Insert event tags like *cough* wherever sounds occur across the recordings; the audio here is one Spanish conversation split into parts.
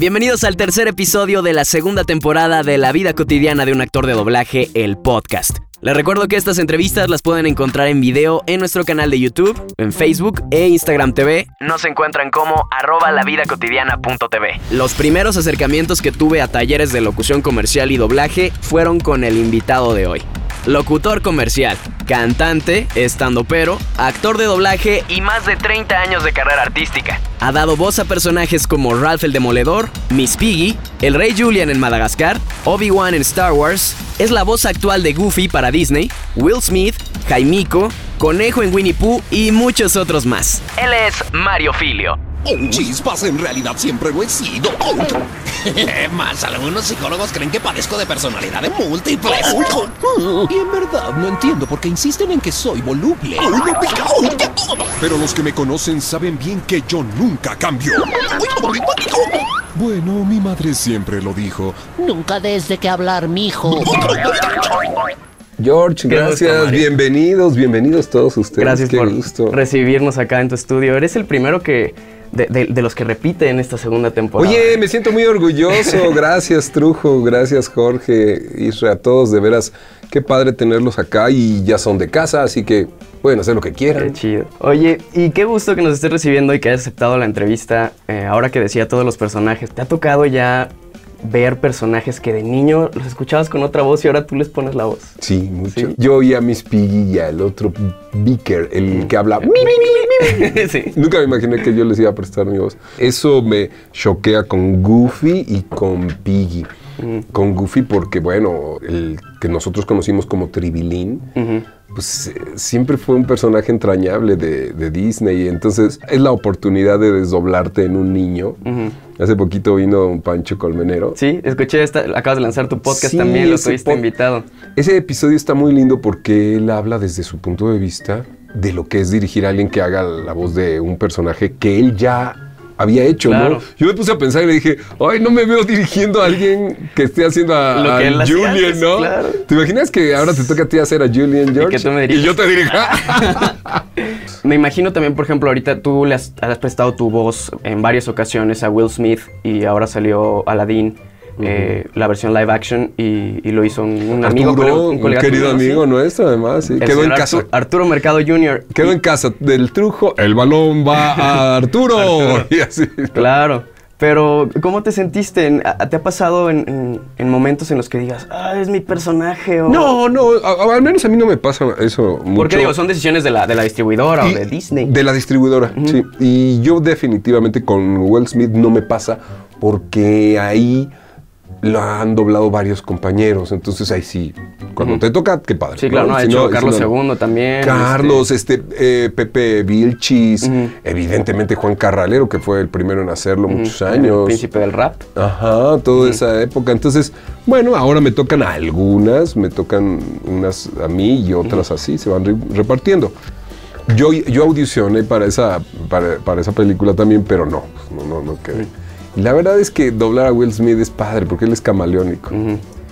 Bienvenidos al tercer episodio de la segunda temporada de La vida cotidiana de un actor de doblaje, el podcast. Les recuerdo que estas entrevistas las pueden encontrar en video en nuestro canal de YouTube, en Facebook e Instagram TV. Nos encuentran como arroba lavidacotidiana.tv. Los primeros acercamientos que tuve a talleres de locución comercial y doblaje fueron con el invitado de hoy. Locutor comercial, cantante, pero, actor de doblaje y más de 30 años de carrera artística. Ha dado voz a personajes como Ralph el Demoledor, Miss Piggy, el Rey Julian en Madagascar, Obi-Wan en Star Wars, es la voz actual de Goofy para Disney, Will Smith, Jaimico, Conejo en Winnie Pooh y muchos otros más. Él es Mario Filio. Un chispas, en realidad siempre lo he sido. *laughs* Más, algunos psicólogos creen que padezco de personalidades múltiples. Y en verdad no entiendo por qué insisten en que soy voluble. Pero los que me conocen saben bien que yo nunca cambio. Bueno, mi madre siempre lo dijo. Nunca desde que hablar, mijo. George, gracias, bienvenidos, bienvenidos todos ustedes. Gracias por recibirnos acá en tu estudio. Eres el primero que de, los que repite en esta segunda temporada. Oye, me siento muy orgulloso. *laughs* Gracias, Trujo. Gracias, Jorge, Isra, a todos. De veras, qué padre tenerlos acá y ya son de casa, así que pueden hacer lo que quieran. Qué chido. Oye, y qué gusto que nos estés recibiendo y que hayas aceptado la entrevista. Eh, ahora que decía todos los personajes, ¿te ha tocado ya ver personajes que de niño los escuchabas con otra voz y ahora tú les pones la voz. Sí, mucho. Yo oía a Miss Piggy y al otro Beaker, el que habla. *laughs* *laughs* sí. Nunca me imaginé que yo les iba a prestar mi voz. Eso me choquea con Goofy y con Piggy. Mm. Con Goofy porque, bueno, el que nosotros conocimos como Tribilín, pues siempre fue un personaje entrañable de, Disney. Entonces es la oportunidad de desdoblarte en un niño. Hace poquito vino un Pancho Colmenero. Sí, escuché, esta, acabas de lanzar tu podcast también, lo tuviste invitado. Ese episodio está muy lindo porque él habla desde su punto de vista de lo que es dirigir a alguien que haga la voz de un personaje que él ya había hecho, ¿no? Yo me puse a pensar y le dije, ay, no me veo dirigiendo a alguien que esté haciendo a, Julian, ¿no? ¿Te imaginas que ahora te toca a ti hacer a Julian George? Y, yo te dirija. *laughs* *laughs* me imagino también, por ejemplo, ahorita tú le has, prestado tu voz en varias ocasiones a Will Smith y ahora salió Aladdin. Eh, la versión live action y, lo hizo un, amigo, un, querido amigo nuestro además. Quedó en casa. Arturo Mercado Jr. Quedó en casa del trujo, el balón va a *laughs* Arturo. *laughs* y así. Claro. Pero, ¿cómo te sentiste? ¿Te ha pasado en, momentos en los que digas, ah, es mi personaje? O... No, no, al menos a mí no me pasa eso mucho. Porque digo, son decisiones de la, de la distribuidora o de Disney. De la distribuidora, sí. Y yo definitivamente con Will Smith no me pasa porque ahí lo han doblado varios compañeros, entonces ahí sí, cuando te toca, qué padre. Sí, claro, no, ha hecho Carlos II también. Carlos, este, este eh, Pepe Vilchis, evidentemente Juan Carralero, que fue el primero en hacerlo muchos años. El príncipe del rap. Ajá, toda esa época. Entonces, bueno, ahora me tocan algunas, me tocan unas a mí y otras así, se van repartiendo. Yo, yo audicioné para esa, para, esa película también, pero no, no, no, no quedé. La verdad es que doblar a Will Smith es padre porque él es camaleónico.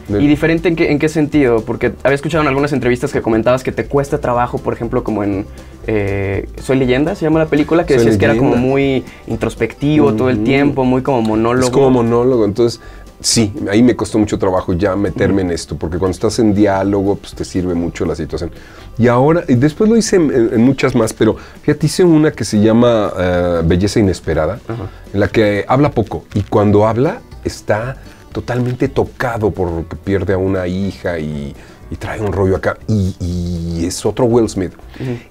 ¿Y diferente en qué, en qué sentido? Porque había escuchado en algunas entrevistas que comentabas que te cuesta trabajo, por ejemplo, como en eh, Soy leyenda, se llama la película, que decías que era como muy introspectivo todo el tiempo, muy como monólogo. Es como monólogo, entonces Sí, ahí me costó mucho trabajo ya meterme en esto, porque cuando estás en diálogo, pues te sirve mucho la situación. Y ahora, y después lo hice en, muchas más, pero fíjate, hice una que se llama eh, Belleza Inesperada, en la que habla poco, y cuando habla está totalmente tocado porque pierde a una hija y y trae un rollo acá y, es otro Will Smith.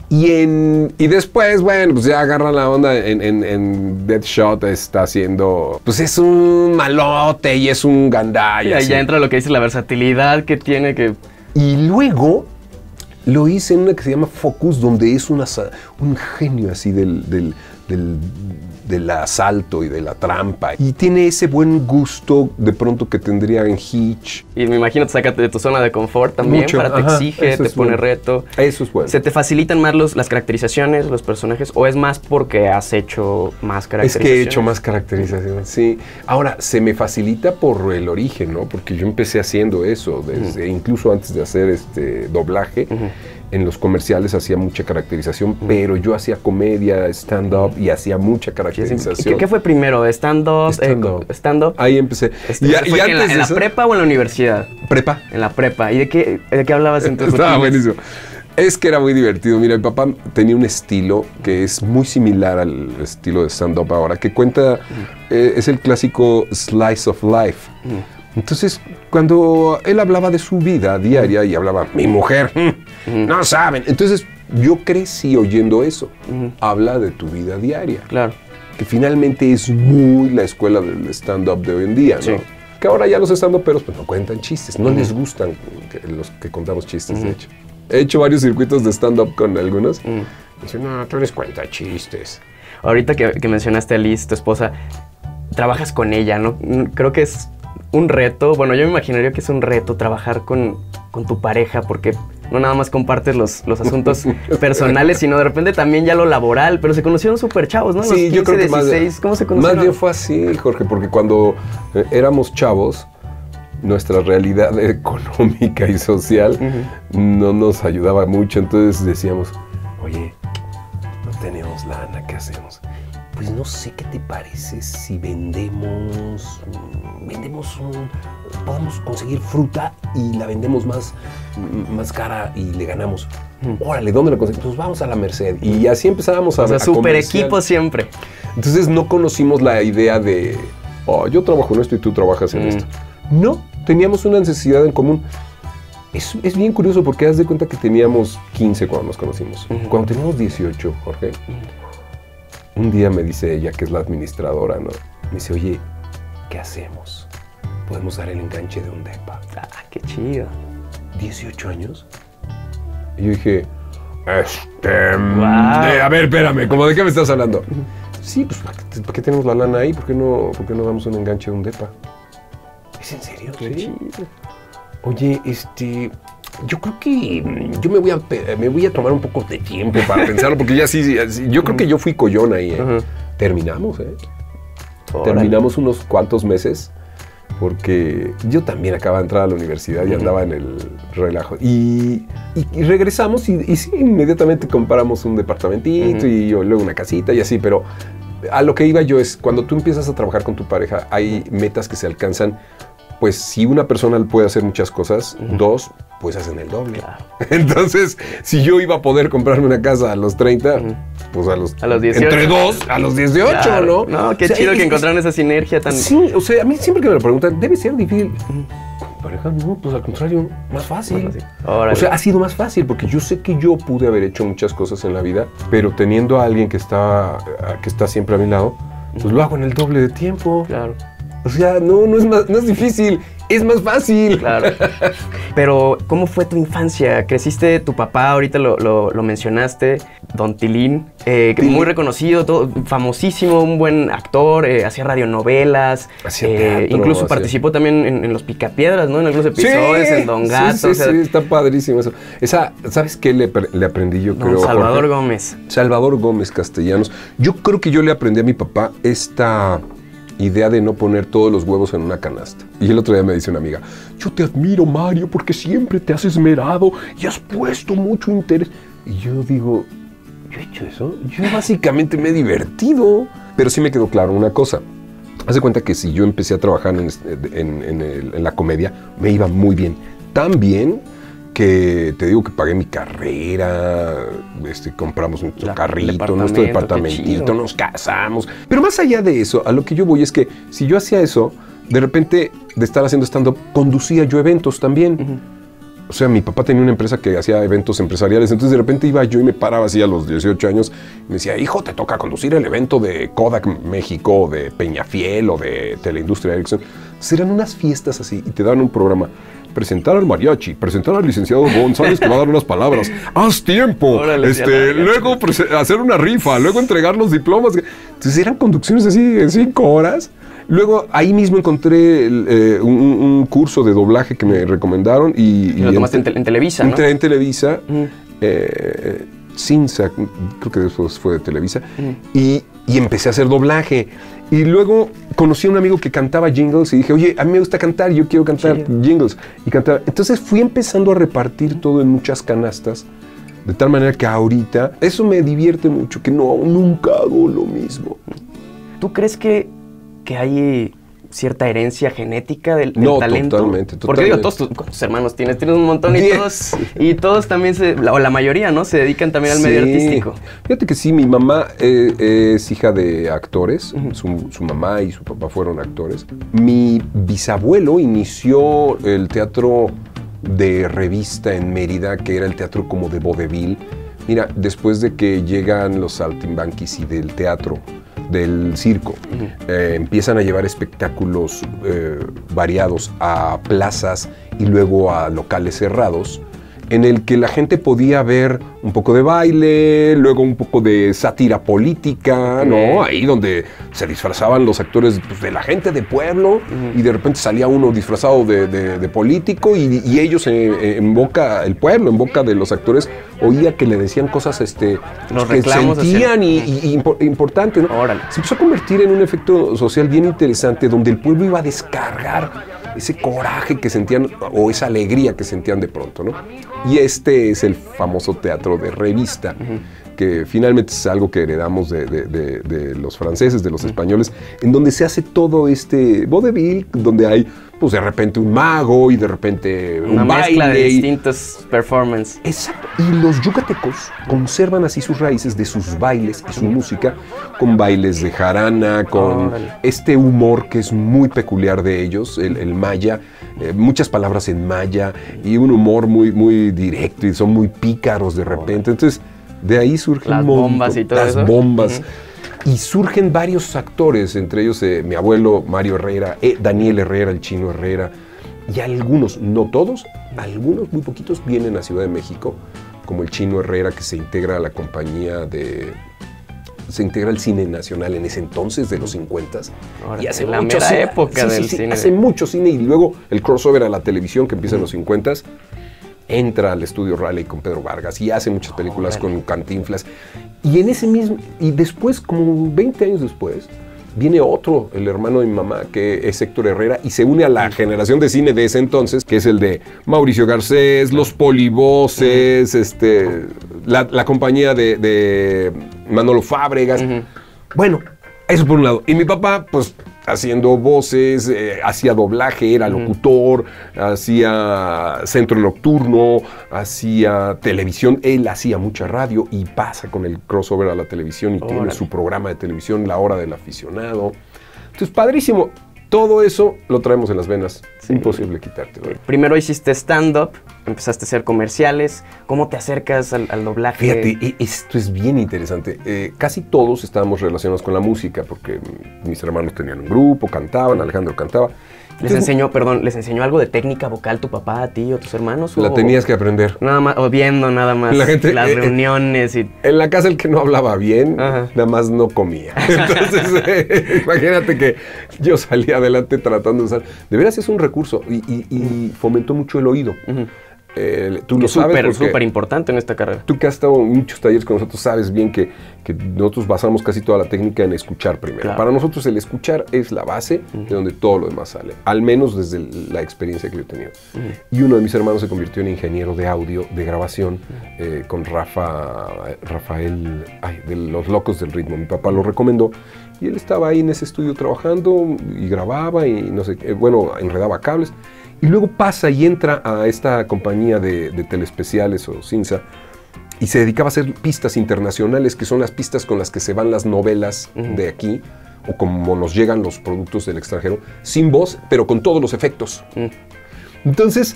y, en, y después, bueno, pues ya agarra la onda en, en, Deadshot, está haciendo, pues es un malote y es un gandaya. Y ahí ya entra lo que dice la versatilidad que tiene que... Y luego lo hice en una que se llama Focus, donde es una, un genio así del, del del asalto y de la trampa. Y tiene ese buen gusto de pronto que tendría en Hitch. Y me imagino te saca de tu zona de confort también, para te exige, te pone reto. Eso es bueno. ¿Se te facilitan más los, las caracterizaciones, los personajes, o es más porque has hecho más caracterizaciones? Es que he hecho más caracterizaciones, sí. Ahora, se me facilita por el origen, ¿no? Porque yo empecé haciendo eso, desde, incluso antes de hacer este doblaje. En los comerciales hacía mucha caracterización, pero yo hacía comedia, stand-up y hacía mucha ¿Qué, caracterización. qué fue primero? ¿Stand-up? Stand-up. Eh, ¿Stand-up? Ahí empecé. Este, Y- ¿fue y que antes ¿En la, en la prepa o en la universidad? Prepa. En la prepa. ¿Y de qué, de qué hablabas en tus Estaba buenísimo. Es que era muy divertido. Mira, mi papá tenía un estilo que es muy similar al estilo de stand-up ahora, que cuenta, eh, es el clásico slice of life. Entonces, cuando él hablaba de su vida diaria y hablaba, mi mujer, *laughs* no saben. Entonces, yo crecí oyendo eso. Habla de tu vida diaria. Claro. Que finalmente es muy la escuela del stand-up de hoy en día, ¿no? Sí. Que ahora ya los stand-uperos pues, no cuentan chistes, no les gustan que- los que contamos chistes, de hecho. He hecho varios circuitos de stand-up con algunos. Dicen, no, tú les cuenta chistes. Ahorita que, que mencionaste a Liz, tu esposa, trabajas con ella, ¿no? Creo que es un reto, bueno, yo me imaginaría que es un reto trabajar con, con tu pareja, porque no nada más compartes los, los asuntos *laughs* personales, sino de repente también ya lo laboral, pero se conocieron súper chavos, ¿no? Los Sí, yo 15, creo que más, 16, ¿cómo se más conocieron? bien fue así, Jorge, porque cuando eh, éramos chavos, nuestra realidad *laughs* económica y social no nos ayudaba mucho, entonces decíamos, oye, no tenemos lana, ¿qué hacemos? Pues no sé qué te parece si vendemos, vendemos un, podemos conseguir fruta y la vendemos más, más cara y le ganamos. Órale, ¿dónde la conseguimos? Pues vamos a la Merced. Y así empezábamos a O sea, a súper comerciar. equipo siempre. Entonces no conocimos la idea de, oh, yo trabajo en esto y tú trabajas en Mm. esto. No, teníamos una necesidad en común. Es, es bien curioso porque haz de cuenta que teníamos 15 cuando nos conocimos. Cuando teníamos 18, Jorge, un día me dice ella, que es la administradora, ¿no? Me dice, oye, ¿qué hacemos? Podemos dar el enganche de un depa. Ah, qué chido. 18 años. Y yo dije, este. de- a ver, espérame, ¿cómo de qué me estás hablando? Sí, pues ¿para qué, para qué tenemos la lana ahí? ¿Por qué, no, ¿Por qué no damos un enganche de un depa? ¿Es en serio? Qué Sí. chido. Oye, este. Yo creo que mm, yo me voy a me voy a tomar un poco de tiempo para *laughs* pensarlo, porque ya sí, yo creo que yo fui collón ahí. ¿eh? Terminamos, ¿eh? Órale. Terminamos unos cuantos meses porque yo también acababa de entrar a la universidad y andaba en el relajo. Y, y- y regresamos y, y sí, inmediatamente compramos un departamentito y yo- luego una casita y así, pero a lo que iba yo es, cuando tú empiezas a trabajar con tu pareja, hay metas que se alcanzan. Pues si una persona puede hacer muchas cosas, dos, pues hacen el doble. Claro. *laughs* Entonces, si yo iba a poder comprarme una casa a los 30, pues a los, A los 18. Entre dos, a los 18, Claro. ¿no? No, qué O sea, chido es- que encontraron esa sinergia tan... Sí, o sea, a mí siempre que me lo preguntan, debe ser difícil. Pareja, no, pues al contrario, más fácil. Más fácil. O sea, ha sido más fácil porque yo sé que yo pude haber hecho muchas cosas en la vida, pero teniendo a alguien que está, que está siempre a mi lado, pues lo hago en el doble de tiempo. Claro. O sea, no, no es, más, no es difícil, es más fácil. Claro. Pero, ¿cómo fue tu infancia? ¿Creciste tu papá? Ahorita lo, lo- lo mencionaste, Don Tilín, eh, Tilín. muy reconocido, todo- famosísimo, un buen actor, eh, hacía radionovelas. Hacía eh, teatro, incluso hacía- participó también en, en Los Picapiedras, ¿no? En algunos episodios, en Don sí, Gato. Sí, o sea, sí, está padrísimo eso. Esa, ¿sabes qué le, aprendí yo, Don creo? Salvador Jorge? Gómez. Salvador Gómez Castellanos. Yo creo que yo le aprendí a mi papá esta idea de no poner todos los huevos en una canasta. Y el otro día me dice una amiga, yo te admiro Mario porque siempre te has esmerado y has puesto mucho interés. Y yo digo, ¿yo he hecho eso? Yo básicamente me he divertido. Pero sí me quedó claro una cosa. Haz de cuenta que si yo empecé a trabajar en, este- la comedia, me iba muy bien. Tan bien que te digo que pagué mi carrera, este, compramos nuestro La- carrito, nuestro departamentito, nos casamos. Pero más allá de eso, a lo que yo voy es que si yo hacía eso, de repente de estar haciendo stand-up, conducía yo eventos también. O sea, mi papá tenía una empresa que hacía eventos empresariales, entonces de repente iba yo y me paraba así a los 18 años y me decía, hijo, te toca conducir el evento de Kodak México, de Peñafiel o de Teleindustria Ericsson. Eran unas fiestas así y te daban un programa. Presentar al mariachi, presentar al licenciado González que va a dar unas palabras. *laughs* ¡Haz tiempo! Órale, este, luego hacer una rifa, luego entregar los diplomas. Entonces eran conducciones así de cinco horas. Luego ahí mismo encontré eh, un, curso de doblaje que me recomendaron y, Y lo tomaste en, te- en Televisa, ¿no? Entré en Televisa, Ujú. eh, Cinza, creo que después fue de Televisa, y, y empecé a hacer doblaje. Y luego conocí a un amigo que cantaba jingles y dije, oye, a mí me gusta cantar, yo quiero cantar Chido. jingles. Y cantaba. Entonces fui empezando a repartir todo en muchas canastas De tal manera que ahorita eso me divierte mucho, que no, nunca hago lo mismo. ¿Tú crees que, que hay cierta herencia genética del, del No, talento? totalmente, Porque digo, todos tus ¿cuántos hermanos tienes, tienes un montón y Diez. todos, y todos también, se, la- o la mayoría, ¿no? Se dedican también al medio artístico. Fíjate que sí, mi mamá eh, es hija de actores, su, su mamá y su papá fueron actores. Mi bisabuelo inició el teatro de revista en Mérida, que era el teatro como de vodevil. Mira, después de que llegan los saltimbanquis y del teatro, del circo, eh, empiezan a llevar espectáculos eh, variados a plazas y luego a locales cerrados en el que la gente podía ver un poco de baile, luego un poco de sátira política, ¿no? Ahí donde se disfrazaban los actores pues, de la gente de pueblo y de repente salía uno disfrazado de, de- de político y, y ellos eh, en boca, el pueblo, en boca de los actores, oía que le decían cosas este, Los que sentían y, y- y impo- importante, ¿no? Órale. Se empezó a convertir en un efecto social bien interesante donde el pueblo iba a descargar ese coraje que sentían o esa alegría que sentían de pronto, ¿no? Y este es el famoso teatro de revista, que finalmente es algo que heredamos de, de- de- de los franceses, de los españoles, en donde se hace todo este vodevil, donde hay, pues de repente un mago y de repente Una un mezcla de baile y- distintos performances. Exacto. Y los yucatecos conservan así sus raíces de sus bailes y su música, con bailes de jarana, con este humor que es muy peculiar de ellos, el, el maya, eh, muchas palabras en maya y un humor muy, muy directo y son muy pícaros de repente. Entonces, de ahí surgen Las montón- bombas y todo las eso. bombas. Y surgen varios actores, entre ellos eh, mi abuelo Mario Herrera, eh, Daniel Herrera, el chino Herrera, y algunos, no todos, algunos, muy poquitos, vienen a Ciudad de México, como el chino Herrera que se integra a la compañía de... Se integra al cine nacional en ese entonces de los 50 Órale, y hace la mucho mera cine. época Sí, sí, del sí, cine. Hace mucho cine y luego el crossover a la televisión que empieza en los 50 entra al estudio Raleigh con Pedro Vargas y hace muchas películas con Cantinflas. Y en ese mismo, y después, como 20 años después, viene otro, el hermano de mi mamá, que es Héctor Herrera, y se une a la generación de cine de ese entonces, que es el de Mauricio Garcés, Los Polivoces, este, la, la compañía de, de Manolo Fábregas. Bueno, eso por un lado. Y mi papá, pues, haciendo voces, eh, hacía doblaje, era locutor, hacía centro nocturno, hacía televisión. Él hacía mucha radio y pasa con el crossover a la televisión y tiene su programa de televisión, La Hora del Aficionado. Entonces, padrísimo. Todo eso lo traemos en las venas. Imposible quitártelo. Primero hiciste stand-up, empezaste a hacer comerciales. ¿Cómo te acercas al, al doblaje? Fíjate, e- esto es bien interesante. Eh, casi todos estábamos relacionados con la música, porque mis hermanos tenían un grupo, cantaban, Alejandro cantaba. ¿Les enseñó, perdón, les enseñó algo de técnica vocal tu papá, a ti o tus hermanos? La o- tenías que aprender. Nada más, o viendo nada más La gente, las eh, eh, reuniones y... En la casa el que no hablaba bien, Ajá. nada más no comía. *laughs* Entonces, eh, imagínate que yo salí adelante tratando de usar. De veras es un recurso y, y- y fomentó mucho el oído. Eh, tú que lo es sabes súper, porque súper importante en esta carrera. Tú que has estado en muchos talleres con nosotros sabes bien que, que nosotros basamos casi toda la técnica en escuchar primero. Claro. Para nosotros el escuchar es la base de donde todo lo demás sale, al menos desde la experiencia que yo he tenido. Y uno de mis hermanos se convirtió en ingeniero de audio, de grabación, eh, con Rafa, Rafael, ay, de los locos del ritmo. Mi papá lo recomendó y él estaba ahí en ese estudio trabajando y grababa y no sé, bueno, enredaba cables. Y luego pasa y entra a esta compañía de, de telespeciales o CINSA y se dedicaba a hacer pistas internacionales, que son las pistas con las que se van las novelas de aquí, o como nos llegan los productos del extranjero, sin voz, pero con todos los efectos. Entonces,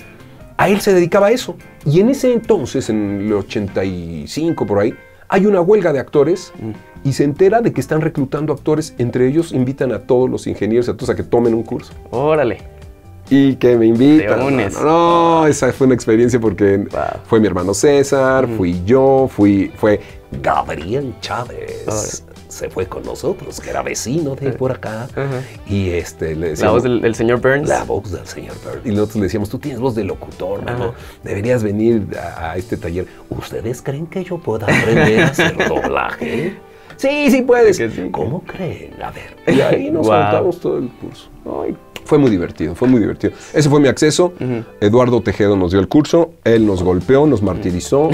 a él se dedicaba a eso. Y en ese entonces, en el 85 por ahí, hay una huelga de actores y se entera de que están reclutando actores. Entre ellos invitan a todos los ingenieros a todos a que tomen un curso. Órale. Y que me invitan. Te unes. No, no, no, esa fue una experiencia porque Wow. fue mi hermano César, fui yo, fui, fue Gabriel Chávez. Se fue con nosotros, que era vecino de por acá. Y este, le La decíamos, voz del, del señor Burns. la voz del señor Bird. Y nosotros le decíamos, tú tienes voz de locutor. Ajá. Deberías venir a, a este taller. ¿Ustedes creen que yo pueda aprender a hacer *laughs* doblaje? Sí, sí puedes. Sí. ¿Cómo creen? A ver. Y ahí nos *laughs* Wow. todo el curso. Ay, fue muy divertido, fue muy divertido. Ese fue mi acceso. Eduardo Tejedo nos dio el curso, él nos golpeó, nos martirizó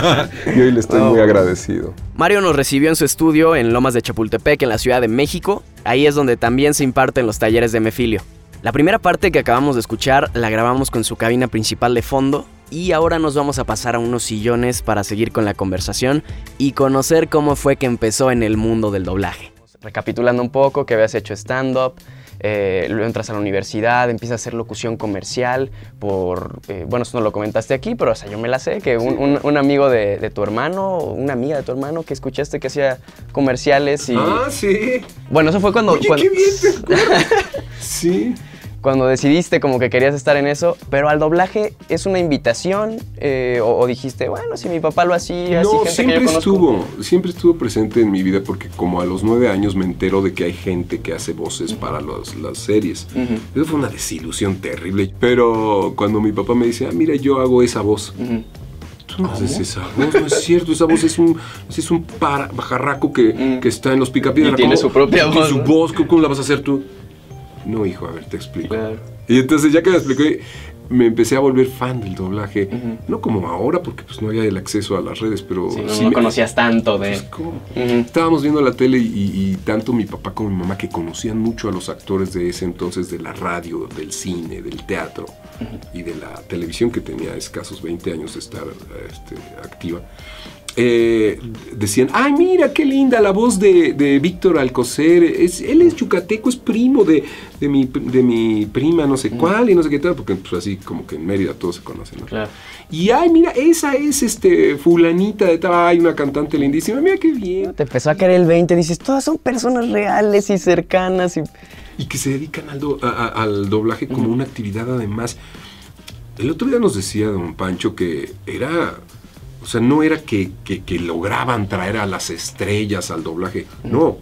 *laughs* y hoy le estoy muy agradecido. Mario nos recibió en su estudio en Lomas de Chapultepec, en la Ciudad de México. Ahí es donde también se imparten los talleres de Mefilio. La primera parte que acabamos de escuchar la grabamos con su cabina principal de fondo y ahora nos vamos a pasar a unos sillones para seguir con la conversación y conocer cómo fue que empezó en el mundo del doblaje. Recapitulando un poco, que habías hecho stand-up, eh, luego entras a la universidad, empiezas a hacer locución comercial por, eh, bueno, eso no lo comentaste aquí, pero o sea, yo me la sé, que un, un- un amigo de, de tu hermano, una amiga de tu hermano que escuchaste que hacía comerciales y... Ah, sí. Bueno, eso fue cuando... Oye, cuando- qué bien te acuerdas. *laughs* Sí. Cuando decidiste como que querías estar en eso, pero al doblaje es una invitación eh, o, o dijiste, bueno, si mi papá lo hacía, así No, gente que siempre yo conozco. estuvo, siempre estuvo presente en mi vida porque como a los nueve años me entero de que hay gente que hace voces para los- las series. Eso fue una desilusión terrible. Pero cuando mi papá me dice, ah, mira, yo hago esa voz. Tú no haces esa voz, no es cierto, esa voz es un, es un para- pajarraco que, que está en los picapiedras. Y tiene su propia Y voz, su ¿no? voz, ¿cómo, cómo la vas a hacer tú? No, hijo, a ver, te explico. Claro. Y entonces ya que me explicó, me empecé a volver fan del doblaje. No como ahora, porque pues no había el acceso a las redes, pero Sí, no, sí no me- conocías tanto de... pues. Estábamos viendo la tele y, y tanto mi papá como mi mamá que conocían mucho a los actores de ese entonces de la radio, del cine, del teatro y de la televisión que tenía escasos 20 años de estar este, activa. Eh, decían, ay mira qué linda la voz de, de Víctor Alcocer, es, él es yucateco, es primo de, de, mi, de mi prima no sé cuál y no sé qué tal, porque pues así como que en Mérida todos se conocen, ¿no? Claro. Y ay, mira, esa es este fulanita de tal, ay, una cantante lindísima, mira qué bien. Te empezó a caer el 20, dices, todas son personas reales y cercanas y... Y que se dedican al, do- a- a- al doblaje como una actividad además. El otro día nos decía don Pancho que era, o sea, no era que, que- que lograban traer a las estrellas al doblaje, no.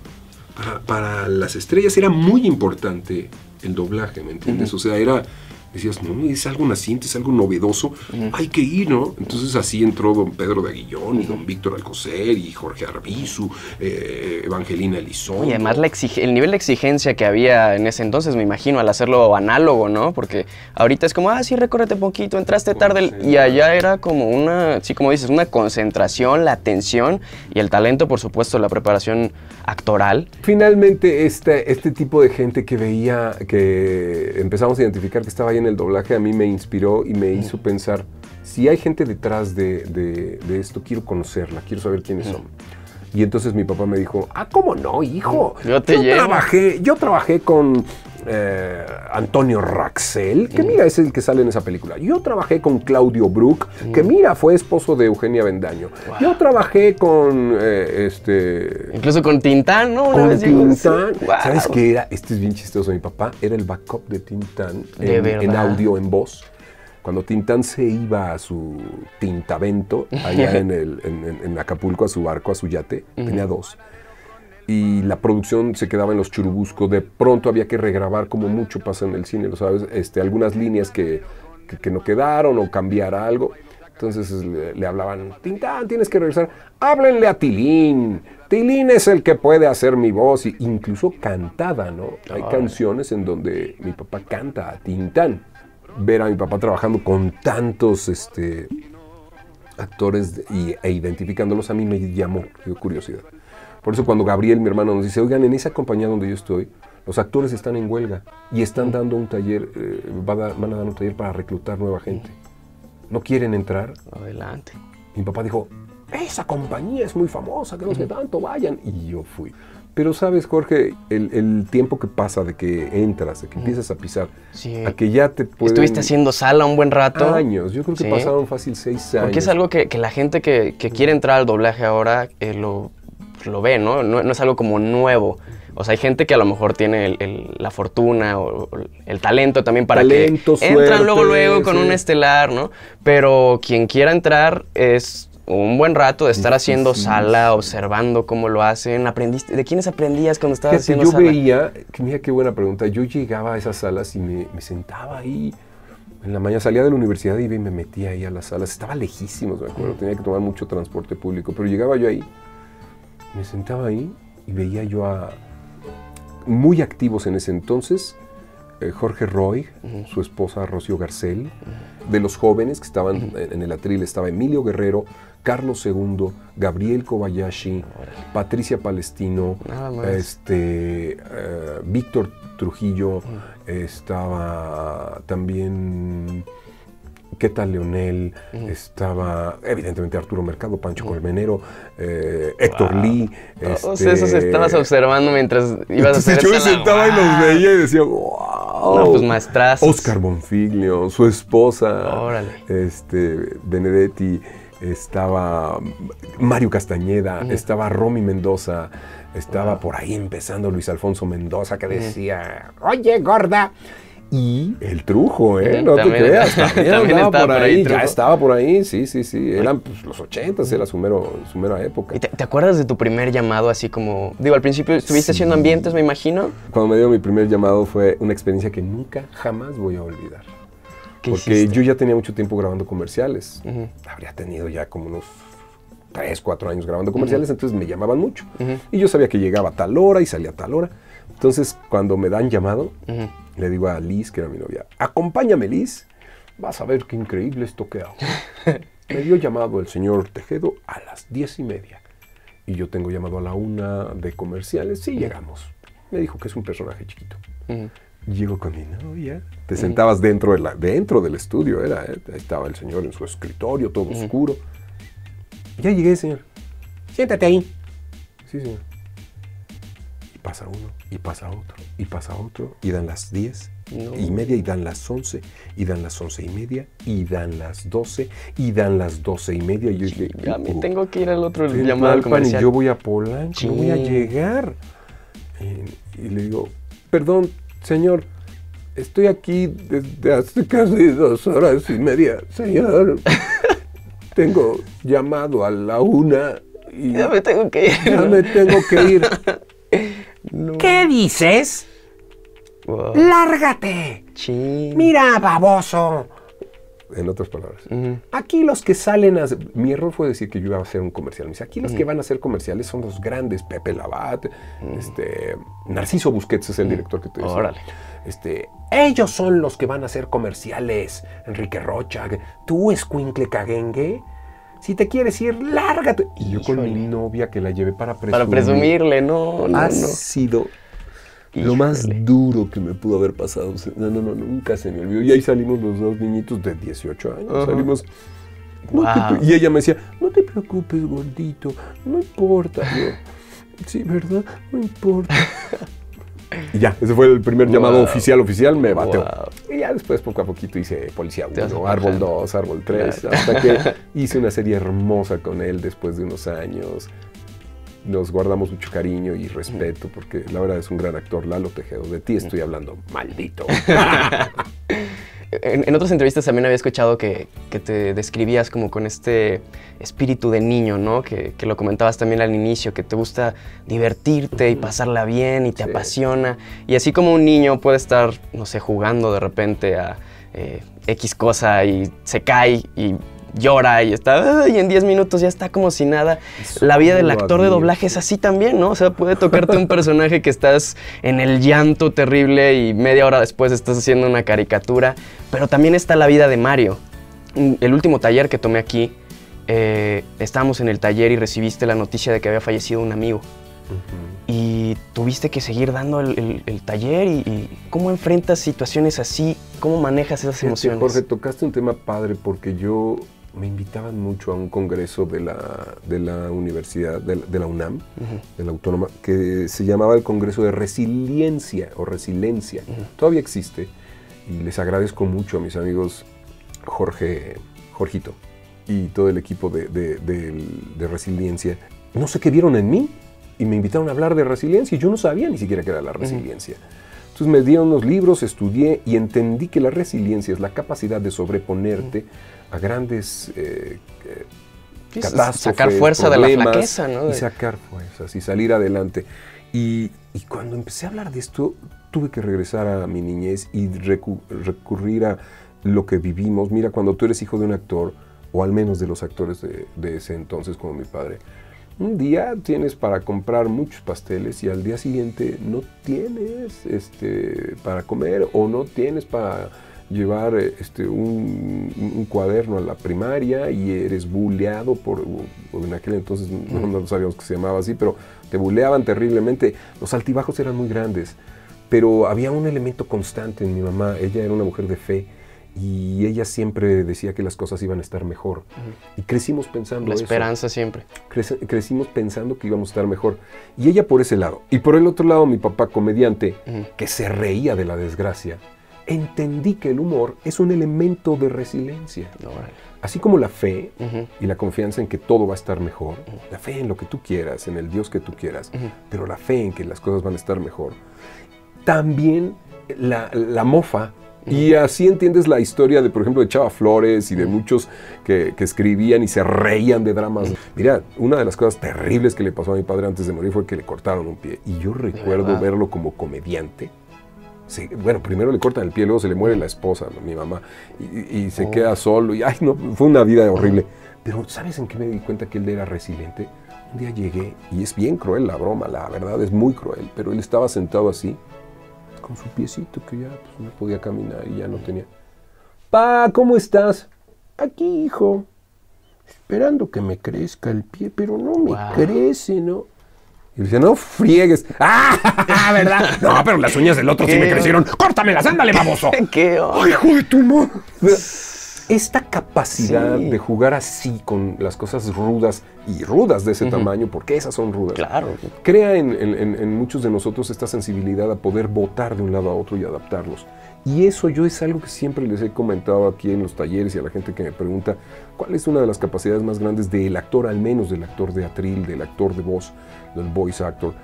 Para, para las estrellas era muy importante el doblaje, ¿me entiendes? O sea, era, decías, no, es algo naciente, es algo novedoso, hay que ir, ¿no? Entonces así entró don Pedro de Aguillón y don Víctor Alcocer y Jorge Arbizu, eh, Evangelina Elizondo. Y además la el nivel de exigencia que había en ese entonces, me imagino, al hacerlo análogo, ¿no? Porque ahorita es como, ah, sí, recórrete poquito, entraste tarde. Y allá era como una, sí, como dices, una concentración, la atención y el talento, por supuesto, la preparación actoral. Finalmente, este, este tipo de gente que veía, que empezamos a identificar que estaba ahí en el doblaje, a mí me inspiró y me hizo pensar, si hay gente detrás de, de- de esto, quiero conocerla, quiero saber quiénes son. Y entonces mi papá me dijo, ah, ¿cómo no, hijo? Yo te llevo". trabajé, yo trabajé con eh, Antonio Raxel, que mira, es el que sale en esa película. Yo trabajé con Claudio Brook, que mira, fue esposo de Eugenia Bendaño. Yo trabajé con eh, este... Incluso con Tintán, ¿no? Una Con vez Tintán. ¿Sabes qué era? Este es bien chistoso. Mi papá era el backup de Tintán ¿De en, audio, en voz. Cuando Tintán se iba a su tintavento, allá en, el, en, en- en Acapulco, a su barco, a su yate, tenía dos. Y la producción se quedaba en los churubuscos. De pronto había que regrabar, como mucho pasa en el cine, ¿lo sabes? Este, algunas líneas que, que- que no quedaron o cambiar algo. Entonces le, le hablaban, Tintán, tienes que regresar. Háblenle a Tilín. Tilín es el que puede hacer mi voz. Y incluso cantada, ¿no? Hay canciones en donde mi papá canta a Tintán. Ver a mi papá trabajando con tantos este, actores de- y, e identificándolos a mí me llamó, curiosidad. Por eso cuando Gabriel, mi hermano, nos dice, oigan, en esa compañía donde yo estoy, los actores están en huelga y están dando un taller, eh, a van a dar un taller para reclutar nueva gente. ¿No quieren entrar? Adelante. Mi papá dijo, esa compañía es muy famosa, que no sé tanto, vayan. Y yo fui. Pero sabes, Jorge, el, el tiempo que pasa de que entras, de que empiezas a pisar, Sí. a que ya te pueden... Estuviste haciendo sala un buen rato. años. Yo creo que Sí. pasaron fácil seis años. Porque es algo que, que la gente que, que quiere entrar al doblaje ahora eh, lo, lo ve, ¿no? ¿no? no es algo como nuevo. O sea, hay gente que a lo mejor tiene el- el- la fortuna o, o el talento también para Talento, que entran suerte, luego luego con sí. un estelar, ¿no? Pero quien quiera entrar es un buen rato de estar haciendo sala, observando cómo lo hacen. ¿Aprendiste? ¿De quiénes aprendías cuando estabas Fíjate, haciendo yo sala? veía, que mira qué buena pregunta, yo llegaba a esas salas y me, me sentaba ahí. En la mañana salía de la universidad y me metía ahí a las salas. Estaba lejísimos, me acuerdo. Tenía que tomar mucho transporte público. Pero llegaba yo ahí, me sentaba ahí y veía yo a muy activos en ese entonces eh, Jorge Roy, su esposa Rocío Garcel. De los jóvenes que estaban en en el atril estaba Emilio Guerrero, Carlos II, Gabriel Kobayashi, Patricia Palestino, este, eh, Víctor Trujillo, estaba también... ¿Qué tal Leonel? Estaba evidentemente Arturo Mercado, Pancho Colmenero, eh, Héctor Lee. Todos este, esos estabas observando mientras ibas a hacer yo me sentaba y los labor. veía y decía, wow. No, pues maestrazos. Oscar Bonfiglio, su esposa, Órale. este, Benedetti, estaba Mario Castañeda, estaba Romy Mendoza, estaba por ahí empezando Luis Alfonso Mendoza que decía, oye, gorda. Y el trujo, ¿eh? No te creas, también, también estaba por ahí ahí, ya estaba por ahí, sí, sí, sí. Eran pues, los ochentas, era su, mero, su mera época. ¿Y te, te acuerdas de tu primer llamado así como... Digo, al principio estuviste haciendo ambientes, me imagino. Cuando me dio mi primer llamado fue una experiencia que nunca, jamás voy a olvidar. ¿Qué Porque hiciste? yo ya tenía mucho tiempo grabando comerciales. Ujú. Habría tenido ya como unos 3, 4 años grabando comerciales, entonces me llamaban mucho. Y yo sabía que llegaba a tal hora y salía a tal hora. Entonces, cuando me dan llamado. Le digo a Liz, que era mi novia, acompáñame Liz, vas a ver qué increíble esto que hago. *laughs* me dio llamado el señor Tejedo a las 10 y media. Y yo tengo llamado a la una de comerciales. Sí, llegamos. Me dijo que es un personaje chiquito. Llego con mi novia. Te sentabas dentro, de la- dentro del estudio, era. ¿eh? Ahí estaba el señor en su escritorio, todo oscuro. Ya llegué, señor. Siéntate ahí. Sí, señor. Pasa uno, y pasa otro, y pasa otro, y dan las 10 No. y media, y dan las 11, y dan las 11 y media, y dan las 12, y dan las 12 y media. Y yo dije, Ya me "Uh, tengo que ir al otro llamado al Tlalpan y comercial. yo voy a Polanco, no voy a llegar. Y, y le digo, perdón, señor, estoy aquí desde hace casi dos horas y media. Señor, tengo llamado a la una y Ya me tengo que ir. ya me tengo que ir. *laughs* ¿Qué dices? Wow. ¡Lárgate! Mira, baboso. En otras palabras. Aquí los que salen a... Mi error fue decir que yo iba a hacer un comercial. Me dice, aquí los que van a hacer comerciales son los grandes. Pepe Labat, este, Narciso Busquets es el director que te decía. Órale. Este, ellos son los que van a hacer comerciales. Enrique Rocha, tú, escuincle caguengue. Si te quieres ir, lárgate. Y yo con mi novia que la llevé para presumir. Para presumirle, no, no, ha no. sido lo más duro que me pudo haber pasado. No, no, no, nunca se me olvidó. Y ahí salimos los dos niñitos de 18 años. Salimos. Y ella me decía, no te preocupes, gordito, no importa. Yo, sí, ¿verdad? No importa. *laughs* y ya, ese fue el primer llamado oficial, oficial, me bateó. Wow. Y ya después, poco a poquito, hice Policía Te vas 1, Árbol aflojando. 2, Árbol 3, Claro. hasta que *laughs* hice una serie hermosa con él después de unos años. Nos guardamos mucho cariño y respeto porque la verdad es un gran actor, Lalo Tejedo. De ti estoy hablando, maldito. *laughs* En, en otras entrevistas también había escuchado que, que te describías como con este espíritu de niño, ¿no? Que, que lo comentabas también al inicio, que te gusta divertirte y pasarla bien y te Sí. apasiona. Y así como un niño puede estar, no sé, jugando de repente a eh, X cosa y se cae y llora y está, y en 10 minutos ya está como si nada. La vida del actor de doblaje es así también, ¿no? O sea, puede tocarte un personaje que estás en el llanto terrible y media hora después estás haciendo una caricatura, pero también está la vida de Mario. Mm, El último taller que tomé aquí, eh, estábamos en el taller y recibiste la noticia de que había fallecido un amigo. Y tuviste que seguir dando el, el- el taller y, y cómo enfrentas situaciones así, cómo manejas esas emociones. Jorge, tocaste un tema padre porque yo me invitaban mucho a un congreso de la, de la universidad, de la, de la UNAM, de la Autónoma, que se llamaba el Congreso de Resiliencia o Resiliencia. Todavía existe y les agradezco mucho a mis amigos Jorge, Jorgito y todo el equipo de, de Resiliencia. No sé qué vieron en mí y me invitaron a hablar de resiliencia y yo no sabía ni siquiera qué era la resiliencia. Entonces me dieron unos libros, estudié y entendí que la resiliencia es la capacidad de sobreponerte a grandes eh, catástrofes, sacar fuerza de la flaqueza, ¿no? Y sacar fuerzas y salir adelante. Y, y cuando empecé a hablar de esto, tuve que regresar a mi niñez y recu- recurrir a lo que vivimos. Mira, cuando tú eres hijo de un actor, o al menos de los actores de, de ese entonces, como mi padre, Un día tienes para comprar muchos pasteles y al día siguiente no tienes este, para comer o no tienes para llevar este, un, un cuaderno a la primaria y eres buleado por, en aquel entonces no, no sabíamos que se llamaba así, pero te buleaban terriblemente. Los altibajos eran muy grandes, pero había un elemento constante en mi mamá. Ella era una mujer de fe y ella siempre decía que las cosas iban a estar mejor. Y crecimos pensando La eso. esperanza siempre. Crecimos pensando que íbamos a estar mejor. Y ella por ese lado. Y por el otro lado, mi papá comediante, que se reía de la desgracia. Entendí que el humor es un elemento de resiliencia. Así como la fe y la confianza en que todo va a estar mejor, la fe en lo que tú quieras, en el Dios que tú quieras, pero la fe en que las cosas van a estar mejor. También la, la mofa. Y así entiendes la historia de, por ejemplo, de Chava Flores y de muchos que, que escribían y se reían de dramas. Mira, una de las cosas terribles que le pasó a mi padre antes de morir fue que le cortaron un pie. Y yo recuerdo verlo como comediante. Sí, bueno, primero le cortan el pie, luego se le muere la esposa, mi mamá, y, y se Oh. queda solo. Y ay, no, fue una vida horrible. Pero ¿sabes en qué me di cuenta que él era resiliente? Un día llegué, y es bien cruel la broma, la verdad es muy cruel, pero él estaba sentado así, con su piecito que ya pues, no podía caminar y ya no tenía. Pa, ¿cómo estás? Aquí, hijo. Esperando que me crezca el pie, pero no me Wow. crece, ¿no? Y decía, no friegues. *laughs* ¡Ah! ¿Verdad? *laughs* No, pero las uñas del otro sí me crecieron. ¡Córtamelas, ándale, baboso! *laughs* ¿Qué? ¡Ay, hijo de tu madre! Esta capacidad Sí. de jugar así con las cosas rudas y rudas de ese tamaño, porque esas son rudas, Claro. crea en- en muchos de nosotros esta sensibilidad a poder votar de un lado a otro y adaptarlos. Y eso yo es algo que siempre les he comentado aquí en los talleres y a la gente que me pregunta cuál es una de las capacidades más grandes del actor, al menos del actor de atril, del actor de voz, del voice actor.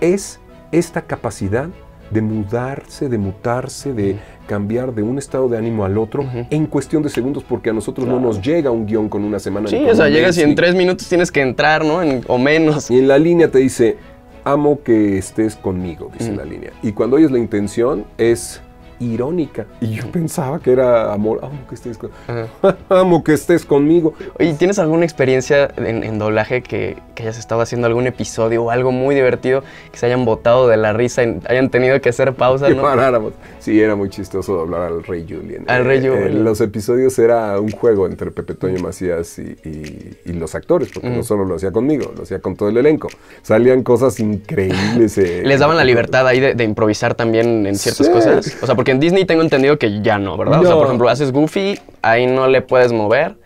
Es esta capacidad de mudarse, de mutarse, de cambiar de un estado de ánimo al otro en cuestión de segundos, porque a nosotros no nos llega un guion con una semana. Sí, o sea, llegas y en tres minutos tienes que entrar, ¿no? En- o menos. y en la línea te dice, amo que estés conmigo, dice la línea. Y cuando oyes la intención es irónica. Y yo pensaba que era amor, amo que estés, con- *laughs* amo que estés conmigo. Oye, ¿tienes alguna experiencia en, en doblaje que, que hayas estado haciendo algún episodio o algo muy divertido que se hayan botado de la risa, y hayan tenido que hacer pausa, ¿no? paráramos. Sí, era muy chistoso hablar al Rey Julien. Al Rey Eh, Julien. En los episodios era un juego entre Pepe Toño Macías y, y- y los actores, porque no solo lo hacía conmigo, lo hacía con todo el elenco. Salían cosas increíbles. eh, *laughs* Les daban la libertad ahí de, de improvisar también en ciertas Sí. cosas. O sea, porque en Disney tengo entendido que ya no, ¿verdad? O sea, por ejemplo, haces Goofy, ahí no le puedes mover,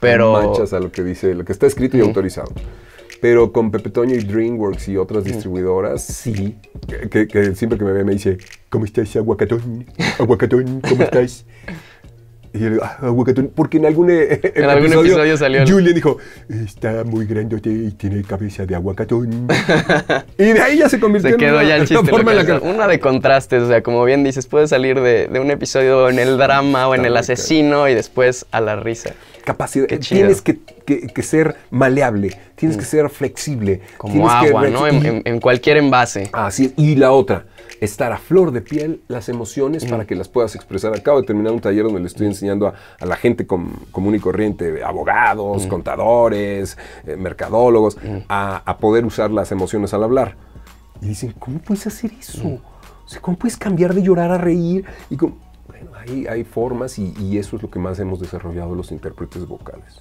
pero... manchas a lo que dice, lo que está escrito y autorizado. Pero con Pepe Toño y DreamWorks y otras distribuidoras, sí. Que, que- que siempre que me ve me dice, ¿cómo estás, aguacatón? Aguacatón, ¿cómo estás? *laughs* Y yo le digo, "Ah, aguacatón, porque en algún, eh, *laughs* En algún episodio salió el- Julian dijo, está muy grandote y tiene cabeza de aguacatón. *laughs* y de ahí ya se convirtió Se en quedó una- ya el chiste. *laughs* forma en la local. que- Una de contrastes, o sea, como bien dices, puedes salir de, de un episodio en el drama o en el asesino y después a la risa. capacidad. Tienes que, que- que ser maleable, tienes que ser flexible. Mm. Como agua, ¿no? En, y- en- en cualquier envase. Así es. Y la otra, estar a flor de piel las emociones para que las puedas expresar. Acabo de terminar un taller donde le estoy enseñando a, a la gente com- común y corriente, abogados, contadores, eh, mercadólogos, a, a poder usar las emociones al hablar. Y dicen, ¿cómo puedes hacer eso? O sea, ¿cómo puedes cambiar de llorar a reír? Y bueno, hay, hay formas y, y eso es lo que más hemos desarrollado los intérpretes vocales.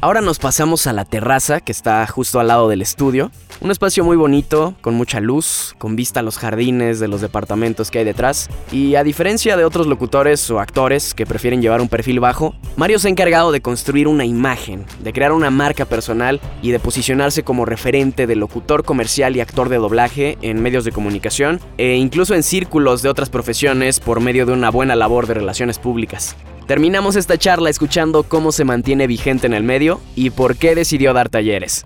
Ahora nos pasamos a la terraza que está justo al lado del estudio. Un espacio muy bonito, con mucha luz, con vista a los jardines de los departamentos que hay detrás. Y a diferencia de otros locutores o actores que prefieren llevar un perfil bajo, Mario se ha encargado de construir una imagen, de crear una marca personal y de posicionarse como referente de locutor comercial y actor de doblaje en medios de comunicación e incluso en círculos de otras profesiones por medio de una buena labor de relaciones públicas. Terminamos esta charla escuchando cómo se mantiene vigente en el medio y por qué decidió dar talleres.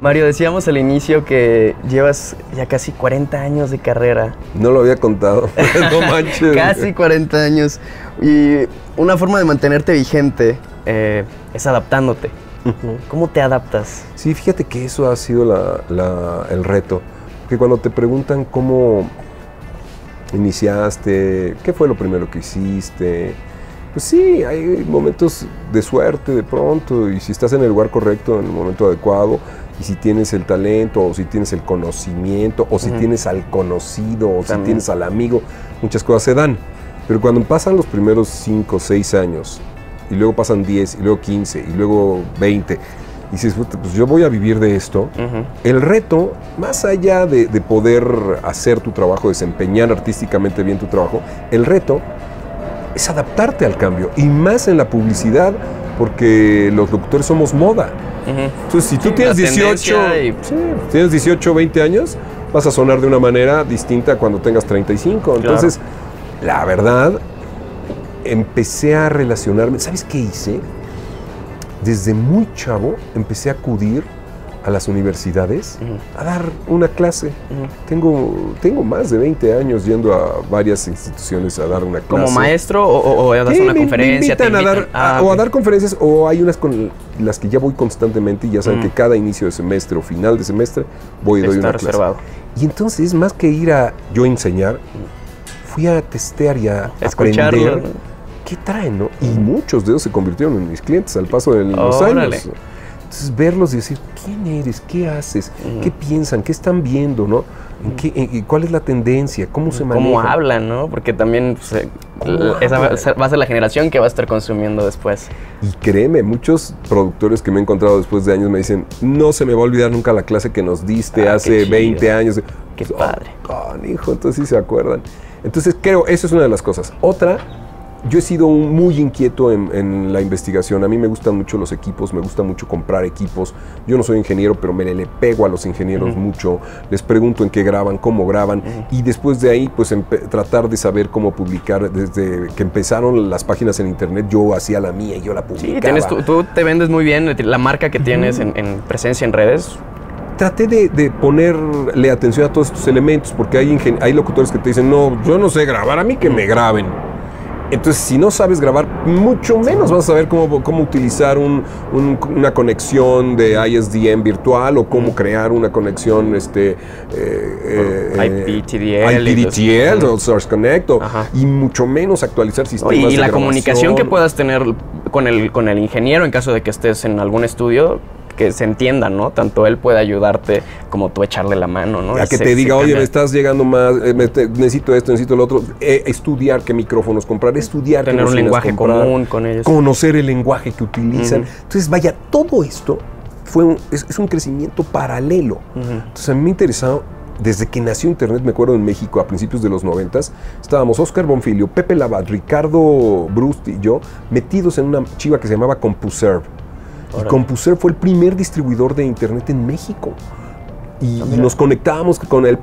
Mario, decíamos al inicio que llevas ya casi 40 años de carrera. No lo había contado. *laughs* *laughs* no manches. Casi 40 años. Y una forma de mantenerte vigente eh, es adaptándote. ¿Cómo te adaptas? Sí, fíjate que eso ha sido la- la- el reto. Que cuando te preguntan cómo iniciaste, qué fue lo primero que hiciste, pues sí, hay momentos de suerte de pronto y si estás en el lugar correcto, en el momento adecuado, y si tienes el talento, o si tienes el conocimiento, o si tienes al conocido, o si tienes al amigo, muchas cosas se dan. Pero cuando pasan los primeros 5 o 6 años, y luego pasan 10, y luego 15, y luego 20, y dices, "Puta, pues yo voy a vivir de esto, el reto, más allá de, de poder hacer tu trabajo, desempeñar artísticamente bien tu trabajo, el reto es adaptarte al cambio. Y más en la publicidad, porque los locutores somos moda. Entonces, si tú Sí, tienes la 18, tendencia y- sí, tienes 18 o 20 años, vas a sonar de una manera distinta cuando tengas 35. Entonces, la verdad, empecé a relacionarme. ¿Sabes qué hice? Desde muy chavo empecé a acudir a las universidades a dar una clase. Tengo, tengo más de 20 años yendo a varias instituciones a dar una clase. ¿Como maestro o, o- das Sí, una me- conferencia? Me te invitan a dar? Ah, a- o a dar conferencias, o hay unas con las que ya voy constantemente y ya saben que cada inicio de semestre o final de semestre voy y doy Está una clase. reservado. Y entonces, más que ir a yo enseñar, fui a testear y a Escucharlo, qué traen, ¿no? Y muchos de ellos se convirtieron en mis clientes al paso de los Órale. años. Entonces, verlos y decir, ¿quién eres? ¿Qué haces? ¿Qué piensan? ¿Qué están viendo? ¿no? ¿En qué- en- ¿Cuál es la tendencia? ¿Cómo se maneja? cómo hablan, ¿no? Porque también pues, eh, ¿Cómo l- esa va a ser- va a ser la generación que va a estar consumiendo después. Y créeme, muchos productores que me he encontrado después de años me dicen, no se me va a olvidar nunca la clase que nos diste Ah, hace chido. 20 años. Qué Oh, padre. hijo, entonces sí se acuerdan. Entonces creo, eso es una de las cosas. Otra, yo he sido un- muy inquieto en, en la investigación. A mí me gustan mucho los equipos, me gusta mucho comprar equipos. Yo no soy ingeniero, pero me le, pego a los ingenieros mucho. Les pregunto en qué graban, cómo graban. Y después de ahí, pues tratar de saber cómo publicar. Desde que empezaron las páginas en internet, yo hacía la mía y yo la publicaba. Sí, tienes, tú, tú te vendes muy bien, la marca que tienes en, en presencia en redes. traté de, de ponerle atención a todos estos elementos, porque hay locutores que te dicen, no, yo no sé grabar, a mí que me graben. Entonces, si no sabes grabar, mucho menos vas a saber cómo, cómo utilizar un- un- una conexión de ISDN virtual o cómo crear una conexión este, eh, eh, IPTDL IPTDL o Source Connect, o- y mucho menos actualizar sistemas Y, y de la comunicación que puedas tener con el, con el ingeniero en caso de que estés en algún estudio, que se entienda, ¿no? Tanto él puede ayudarte como tú echarle la mano, ¿no? A Y que se- te diga, oye, me estás llegando más, eh, me te- necesito esto, necesito lo otro. Eh, estudiar qué micrófonos comprar, estudiar qué Tener un lenguaje comprar, común con ellos. Conocer el lenguaje que utilizan. Entonces, vaya, todo esto fue un- es, es un crecimiento paralelo. Entonces, a mí me ha interesado, desde que nació Internet, me acuerdo en México a principios de los noventas, estábamos Oscar Bonfilio, Pepe Labat, Ricardo Brust y yo metidos en una chiva que se llamaba CompuServe. Y Órale. CompuServe fue el primer distribuidor de Internet en México. Y, Ah, y nos conectábamos con el...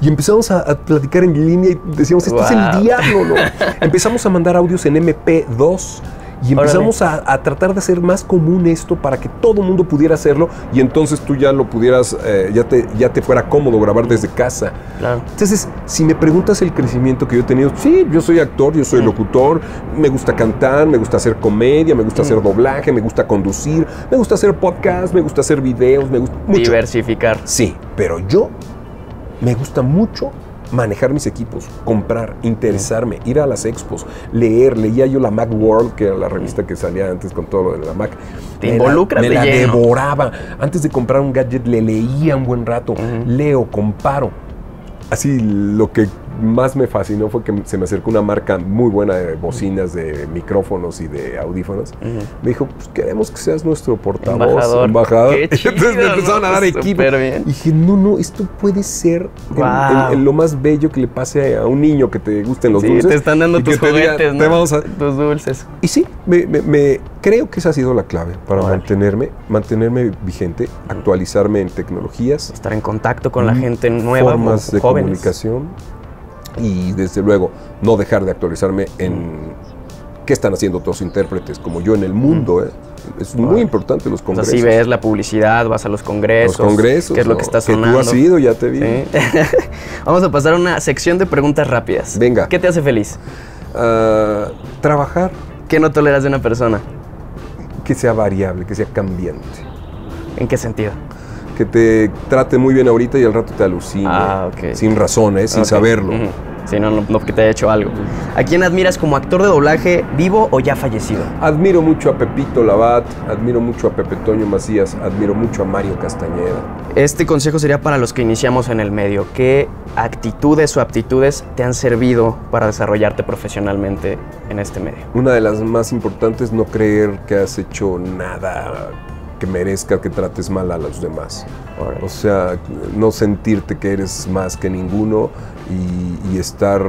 Y empezamos a, a platicar en línea y decíamos, esto es el diablo, ¿no? *laughs* empezamos a mandar audios en MP2 y empezamos a, a tratar de hacer más común esto para que todo el mundo pudiera hacerlo y entonces tú ya lo pudieras, eh, ya, te, ya te fuera cómodo grabar desde casa. Claro. Entonces, si me preguntas el crecimiento que yo he tenido, sí, yo soy actor, yo soy Mm. locutor, me gusta cantar, me gusta hacer comedia, me gusta hacer doblaje, me gusta conducir, me gusta hacer podcast, me gusta hacer videos, me gusta mucho. Diversificar. Sí, pero yo me gusta mucho manejar mis equipos, comprar, interesarme, ir a las expos, leer. Leía yo la Mac World, que era la revista que salía antes con todo lo de la Mac. Te Me la- involucras Me de la lleno. devoraba. Antes de comprar un gadget, le leía un buen rato. Leo, comparo. Así, lo que más me fascinó fue que se me acercó una marca muy buena de bocinas, de micrófonos y de audífonos. Me dijo, pues queremos que seas nuestro portavoz, Embajador. embajador. Qué *laughs* Entonces me empezaron ¿no? a dar Súper equipo. Y dije, no, no, esto puede ser el- Guau. el- el- lo más bello que le pase a un niño que te gusten los Sí, dulces. te están dando tus te diga, juguetes, ¿no? "Te vamos a-". Tus dulces. Y sí, me, me- me- creo que esa ha sido la clave para mantenerme, mantenerme vigente, actualizarme en tecnologías, Estar en contacto con la gente nueva, formas de jóvenes. comunicación y desde luego no dejar de actualizarme en qué están haciendo otros intérpretes como yo en el mundo. ¿eh? Es muy importante los O sea, congresos. si ves la publicidad, vas a los congresos. los congresos. ¿Qué es lo ¿no? que está Que sonando? tú has ido, ya te vi. Sí. *laughs* Vamos a pasar a una sección de preguntas rápidas. Venga. ¿Qué te hace feliz? Ah, trabajar, ¿Qué no toleras de una persona? que sea variable, que sea cambiante. ¿En qué sentido? Que te trate muy bien ahorita y al rato te alucine. Ah, ok. Sin razones, sin saberlo. Sí, no, no, no que te haya hecho algo. ¿A quién admiras como actor de doblaje vivo o ya fallecido? Admiro mucho a Pepito Labat, admiro mucho a Pepe Toño Macías, admiro mucho a Mario Castañeda. Este consejo sería para los que iniciamos en el medio. ¿Qué actitudes o aptitudes te han servido para desarrollarte profesionalmente en este medio? Una de las más importantes, no creer que has hecho nada que merezca que trates mal a los demás. O sea, no sentirte que eres más que ninguno y, y estar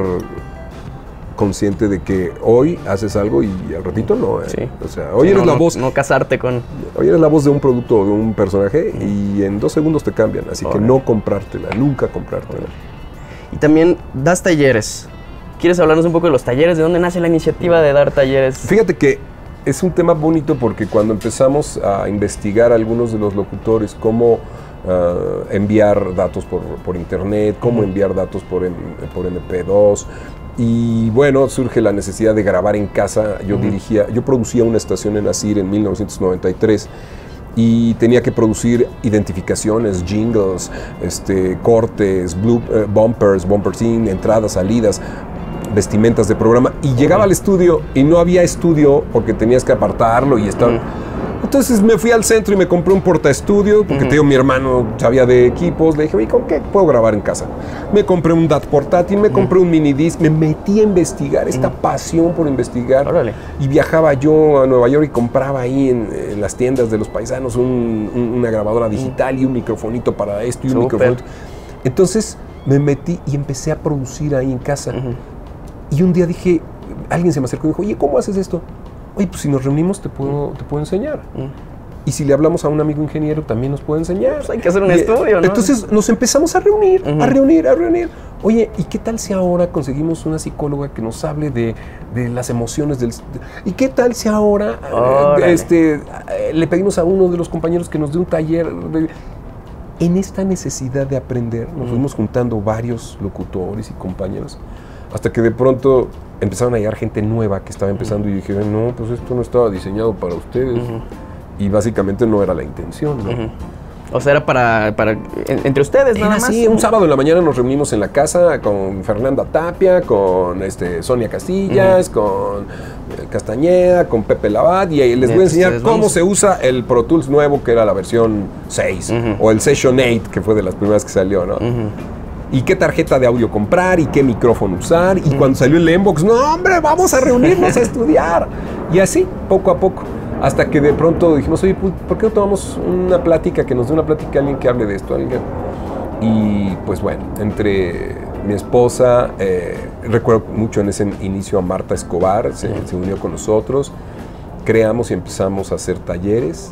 consciente de que hoy haces algo y al ratito no. ¿eh? Sí. O sea, hoy Sí, eres no, la voz, No casarte con. hoy eres la voz de un producto o de un personaje y en dos segundos te cambian. Así que no comprártela, nunca comprártela. Y también das talleres. ¿Quieres hablarnos un poco de los talleres? ¿De dónde nace la iniciativa de dar talleres? Fíjate que es un tema bonito porque cuando empezamos a investigar algunos de los locutores cómo ah, enviar datos por, por internet, cómo enviar datos por, por MP2, y bueno, surge la necesidad de grabar en casa. Yo dirigía, yo producía una estación en Asir en 1993 y tenía que producir identificaciones, jingles, este, cortes, blue, eh, bumpers, bumpers in, entradas, salidas, vestimentas de programa. Y llegaba al estudio y no había estudio porque tenías que apartarlo y estar. Entonces me fui al centro y me compré un portaestudio, porque te digo, mi hermano sabía de equipos. Le dije, oye, ¿con qué puedo grabar en casa? Me compré un DAT portátil, me compré un mini disc, me metí a investigar, esta pasión por investigar. Órale. Y viajaba yo a Nueva York y compraba ahí en, en las tiendas de los paisanos un- un- una grabadora digital y un microfonito para esto y un Súper. microfonito. Entonces me metí y empecé a producir ahí en casa. Y un día dije, alguien se me acercó y dijo, oye, ¿cómo haces esto? Oye, pues si nos reunimos te puedo, te puedo enseñar. Y si le hablamos a un amigo ingeniero también nos puede enseñar. Pues hay que hacer un Y, estudio, ¿no? Entonces nos empezamos a reunir, a reunir, a reunir. Oye, ¿y qué tal si ahora conseguimos una psicóloga que nos hable de, de las emociones del... ¿Y qué tal si ahora Órale. este, le pedimos a uno de los compañeros que nos dé un taller? de- en esta necesidad de aprender, nos fuimos juntando varios locutores y compañeros, hasta que de pronto empezaron a llegar gente nueva que estaba empezando y dije, no, pues esto no estaba diseñado para ustedes. Y básicamente no era la intención, ¿no? O sea, era para, para en- entre ustedes Era nada más. así, un sábado en la mañana nos reunimos en la casa con Fernanda Tapia, con este, Sonia Castillas, con eh, Castañeda, con Pepe Labat, y ahí les voy a enseñar cómo se usa el Pro Tools nuevo, que era la versión 6, Ujú. o el Session 8, que fue de las primeras que salió, ¿no? Y qué tarjeta de audio comprar y qué micrófono usar. Y cuando salió el Inbox, no, hombre, vamos a reunirnos a estudiar. Y así, poco a poco. Hasta que de pronto dijimos, oye, pues, ¿por qué no tomamos una plática, que nos dé una plática alguien que hable de esto? Alguien. Y pues bueno, entre mi esposa, eh, recuerdo mucho en ese inicio a Marta Escobar, se, se unió con nosotros. Creamos y empezamos a hacer talleres.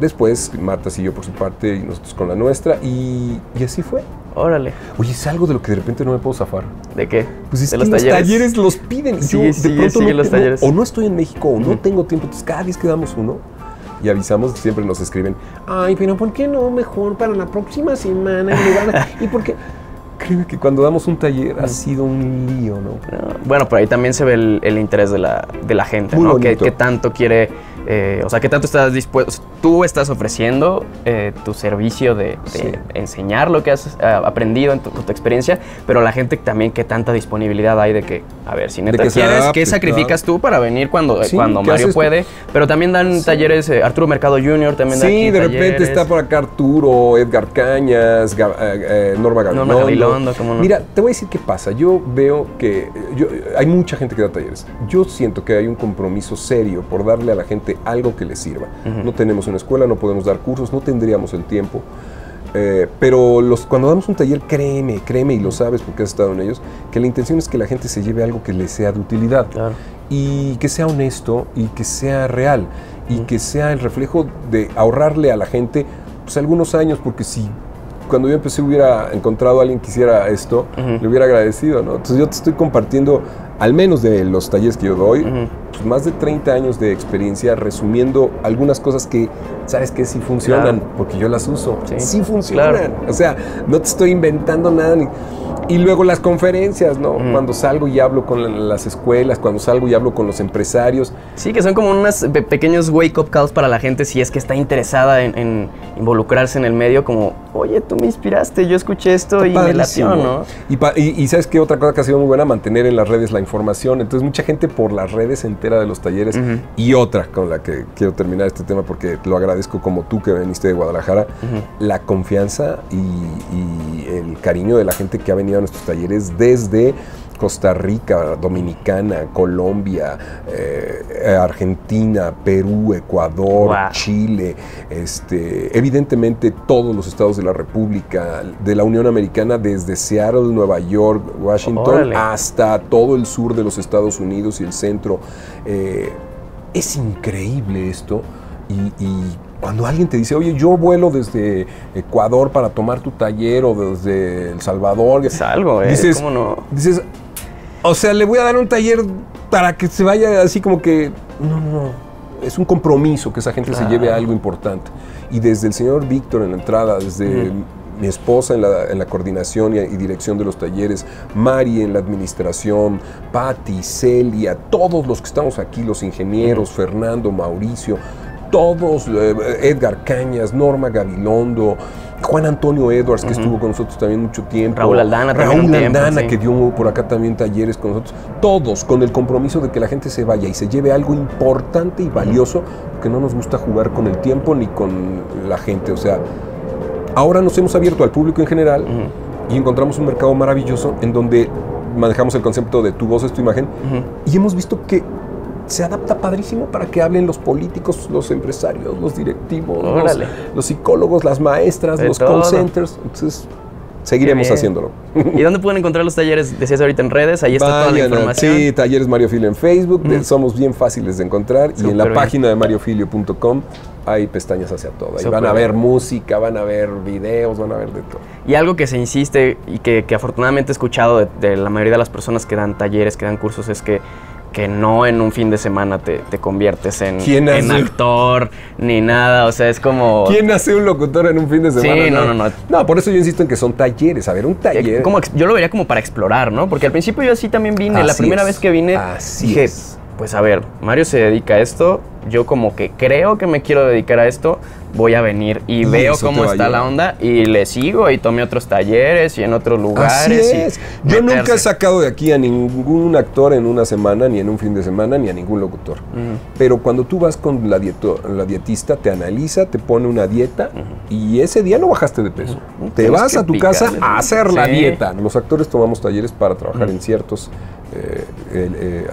Después Marta siguió por su parte y nosotros con la nuestra. Y, y así fue. Órale. Oye, es algo de lo que de repente no me puedo zafar. ¿De qué? Pues es de que los talleres? los piden. Sí, yo de sigue, pronto sigue no, los no- talleres. o no estoy en México o no tengo tiempo. Entonces cada vez que damos uno y avisamos, siempre nos escriben. Ay, pero ¿por qué no mejor para la próxima semana? de-" *laughs* y porque créeme que cuando damos un taller ha sido un lío, ¿no? No, Bueno, por ahí también se ve el, el interés de la, de la gente, Muy ¿no? Que, que tanto quiere, eh, o sea, que tanto estás dispuesto, tú estás ofreciendo eh, tu servicio de, de Sí. enseñar lo que has eh, aprendido en tu, con tu experiencia, pero la gente también que tanta disponibilidad hay de que, a ver, si neta que quieres, adapte, ¿qué sacrificas tú para venir cuando, Sí, cuando ¿qué Mario tú? puede? Pero también dan talleres, eh, Arturo Mercado Jr. también da Sí, de repente está por acá Arturo, Edgar Cañas, Ga- eh, Norma Gabilondo. Norma Gabilondo, cómo no. Mira, te voy a decir qué pasa. Yo veo que yo- hay mucha gente que da talleres. Yo siento que hay un compromiso serio por darle a la gente algo que le sirva. No tenemos una escuela, no podemos dar cursos, no tendríamos el tiempo. Eh, pero los, cuando damos un taller, créeme, créeme y lo sabes porque has estado en ellos, que la intención es que la gente se lleve algo que le sea de utilidad Claro. y que sea honesto y que sea real y que sea el reflejo de ahorrarle a la gente pues algunos años porque si cuando yo empecé hubiera encontrado a alguien que hiciera esto le hubiera agradecido no entonces yo te estoy compartiendo al menos de los talleres que yo doy pues, más de 30 años de experiencia resumiendo algunas cosas que sabes que sí funcionan Claro. porque yo las uso. Sí, sí funcionan. Claro. o sea no te estoy inventando nada ni Y luego las conferencias, ¿no? Cuando salgo y hablo con la- las escuelas, cuando salgo y hablo con los empresarios. Sí, que son como unos pe- pequeños wake-up calls para la gente si es que está interesada en, en involucrarse en el medio, como, oye, tú me inspiraste, yo escuché esto y me latió, Padrísimo. ¿no? Y, y- y sabes qué otra cosa que ha sido muy buena, mantener en las redes la información. Entonces mucha gente por las redes se entera de los talleres. Y otra con la que quiero terminar este tema porque lo agradezco como tú que veniste de Guadalajara, la confianza y, y el cariño de la gente que ha venido a nuestros talleres desde Costa Rica, Dominicana, Colombia, eh, Argentina, Perú, Ecuador, Wow. Chile, este, evidentemente todos los estados de la República, de la Unión Americana, desde Seattle, Nueva York, Washington, Órale. hasta todo el sur de los Estados Unidos y el centro. Eh, es increíble esto. Y, y cuando alguien te dice, oye, yo vuelo desde Ecuador para tomar tu taller o desde El Salvador, Es algo, ¿eh? dices, ¿Cómo no? dices, o sea, le voy a dar un taller para que se vaya así como que, no, no, no. Es un compromiso que esa gente se lleve a algo importante. Y desde el señor Víctor en la entrada, desde mi esposa en la, en la coordinación y, y dirección de los talleres, Mari en la administración, Patti, Celia, todos los que estamos aquí, los ingenieros, Fernando, Mauricio, todos, eh, Edgar Cañas, Norma Gabilondo, Juan Antonio Edwards, que estuvo con nosotros también mucho tiempo. Raúl Aldana también Raúl un tiempo, Aldana, sí. que dio por acá también talleres con nosotros. Todos con el compromiso de que la gente se vaya y se lleve algo importante y valioso, porque no nos gusta jugar con el tiempo ni con la gente. O sea, ahora nos hemos abierto al público en general y encontramos un mercado maravilloso en donde manejamos el concepto de tu voz es tu imagen y hemos visto que se adapta padrísimo para que hablen los políticos, los empresarios, los directivos, los, psicólogos, las maestras, De los todo. call centers. Entonces, seguiremos haciéndolo. ¿Y dónde pueden encontrar los talleres? Decías ahorita en redes, ahí está toda la información. Sí, Talleres Mario Filio en Facebook, de- somos bien fáciles de encontrar. y en la bien. página de mariofilio.com hay pestañas hacia todo. Van a ver bien. música, van a ver videos, van a ver de todo. Y algo que se insiste y que, que afortunadamente he escuchado de, de la mayoría de las personas que dan talleres, que dan cursos, es que, que no en un fin de semana te, te conviertes en, ¿Quién en actor ni nada. O sea, es como... ¿Quién hace un locutor en un fin de Sí, semana? no, no, no. No, por eso yo insisto en que son talleres. A ver, un Eh, taller. como yo lo vería como para explorar, ¿no? Porque al principio yo así también vine. la primera es. vez que vine, Así dije, es. pues a ver, Mario se dedica a esto. Yo como que creo que me quiero dedicar a esto. Voy a venir y, veo cómo está la onda y le sigo y tomé otros talleres y en otros Así lugares. y. Yo nunca he sacado de aquí a ningún actor en una semana, ni en un fin de semana, ni a ningún locutor. Pero cuando tú vas con la, dieto- la dietista, te analiza, te pone una dieta y ese día no bajaste de peso. Te Tienes vas a tu casa a hacer la Sí. dieta. Los actores tomamos talleres para trabajar en ciertos, eh, eh, eh,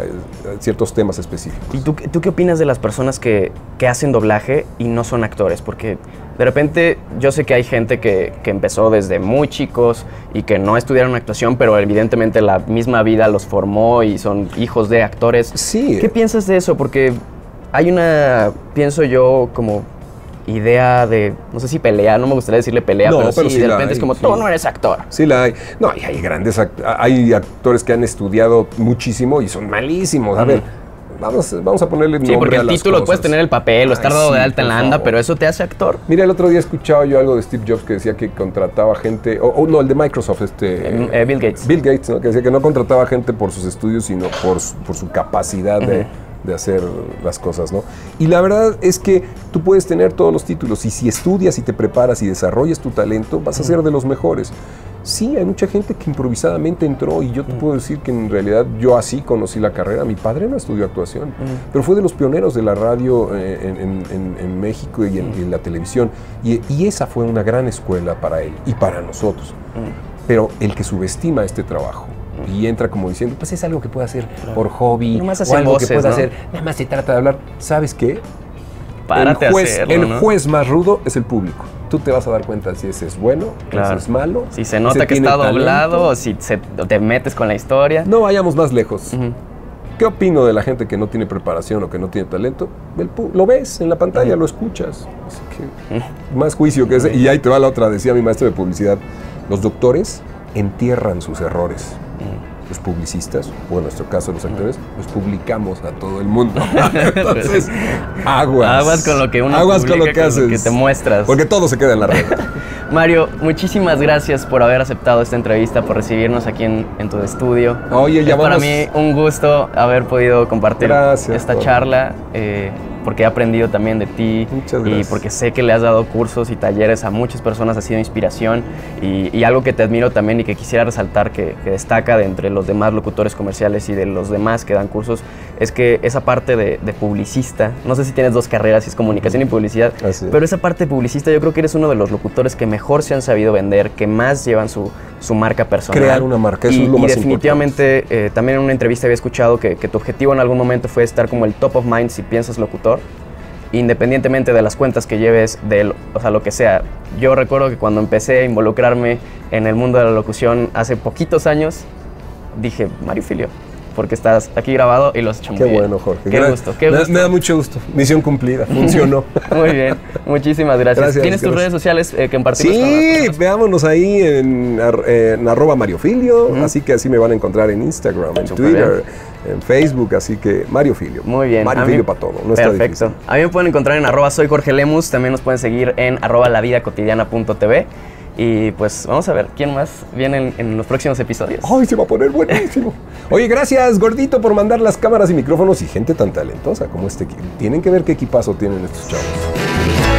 ciertos temas específicos. ¿Y tú, qué- tú qué opinas de las personas que, que hacen doblaje y no son actores? Porque de repente yo sé que hay gente que, que empezó desde muy chicos y que no estudiaron actuación, pero evidentemente la misma vida los formó y son hijos de actores. Sí. ¿Qué piensas de eso? Porque hay una, pienso yo, como idea de, no sé si pelea, no me gustaría decirle pelea, No, pero, pero sí, sí de repente es hay, como, sí. tú no eres actor. Sí la hay. No, y hay grandes act- hay actores que han estudiado muchísimo y son malísimos. A ver, vamos, vamos a ponerle Sí, nombre porque a el las título cosas. puedes tener el papel o estar dado de sí, alta en la anda, favor. pero eso te hace actor. Mira, el otro día escuchaba yo algo de Steve Jobs que decía que contrataba gente, o no, el de Microsoft, este... Eh, eh, Bill Gates. Bill Gates, ¿no? que decía que no contrataba gente por sus estudios, sino por su, por su capacidad de, de hacer las cosas, ¿no? Y la verdad es que tú puedes tener todos los títulos y si estudias y te preparas y desarrollas tu talento, vas a ser de los mejores. Sí, hay mucha gente que improvisadamente entró y yo te puedo decir que en realidad yo así conocí la carrera. Mi padre no estudió actuación, pero fue de los pioneros de la radio eh, en, en- en- en México y en, y en la televisión. Y, y esa fue una gran escuela para él y para nosotros. Pero el que subestima este trabajo y entra como diciendo, pues es algo que puede hacer por hobby Nomás o algo voces, que puede ¿no? hacer, nada más se trata de hablar. ¿Sabes qué? Párate el juez, a hacerlo, el ¿no? juez más rudo es el público. Tú te vas a dar cuenta si ese es bueno, Claro. si es malo. Si se nota que está talento. doblado o si se- o te metes con la historia. No vayamos más lejos. Ujú. ¿Qué opino de la gente que no tiene preparación o que no tiene talento? El lo ves en la pantalla, lo escuchas. Así que, más juicio que ese. Y ahí te va la otra, decía mi maestro de publicidad. Los doctores entierran sus errores. Los publicistas, o en nuestro caso los actores, los publicamos a todo el mundo. *laughs* Entonces, aguas. Aguas con lo que uno Aguas con publica, lo que con lo haces. que te muestras. Porque todo se queda en la red. *laughs* Mario, muchísimas gracias por haber aceptado esta entrevista, por recibirnos aquí en, en tu estudio. Oye, ya es para vamos- mí un gusto haber podido compartir Gracias, esta charla, eh, porque he aprendido también de ti y porque sé que le has dado cursos y talleres a muchas personas, ha sido inspiración. Y, y algo que te admiro también y que quisiera resaltar que, que destaca de entre los demás locutores comerciales y de los demás que dan cursos es que esa parte de, de publicista, no sé si tienes dos carreras, si es comunicación y publicidad, es. pero esa parte publicista yo creo que eres uno de los locutores que mejor se han sabido vender, que más llevan su, su marca personal. Crear una marca, eso y, es lo y más definitivamente eh, también en una entrevista había escuchado que, que tu objetivo en algún momento fue estar como el top of mind si piensas locutor, independientemente de las cuentas que lleves, de o sea, lo que sea. Yo recuerdo que cuando empecé a involucrarme en el mundo de la locución hace poquitos años, dije, Mario Filio, porque estás aquí grabado y lo has hecho muy Qué bien. bueno, Jorge. Qué Gra- gusto, qué me, gusto. me da mucho gusto. Misión cumplida. Funcionó. *laughs* Muy bien, muchísimas gracias. Gracias, ¿Tienes tus redes sociales eh, que compartimos Sí, veámonos ahí en, en arroba mariofilio, así que así me van a encontrar en Instagram, en Twitter, en Facebook, así que Mario Filio. Muy bien. Mario mí- Filio para todo, no está Perfecto. difícil. A mí me pueden encontrar en arroba soy Jorge Lemus, también nos pueden seguir en arroba lavidacotidiana.tv y pues vamos a ver quién más viene en, en los próximos episodios. Ay, se va a poner buenísimo. *laughs* Oye, gracias, gordito, por mandar las cámaras y micrófonos y gente tan talentosa como este equipo. Tienen que ver qué equipazo tienen estos chavos.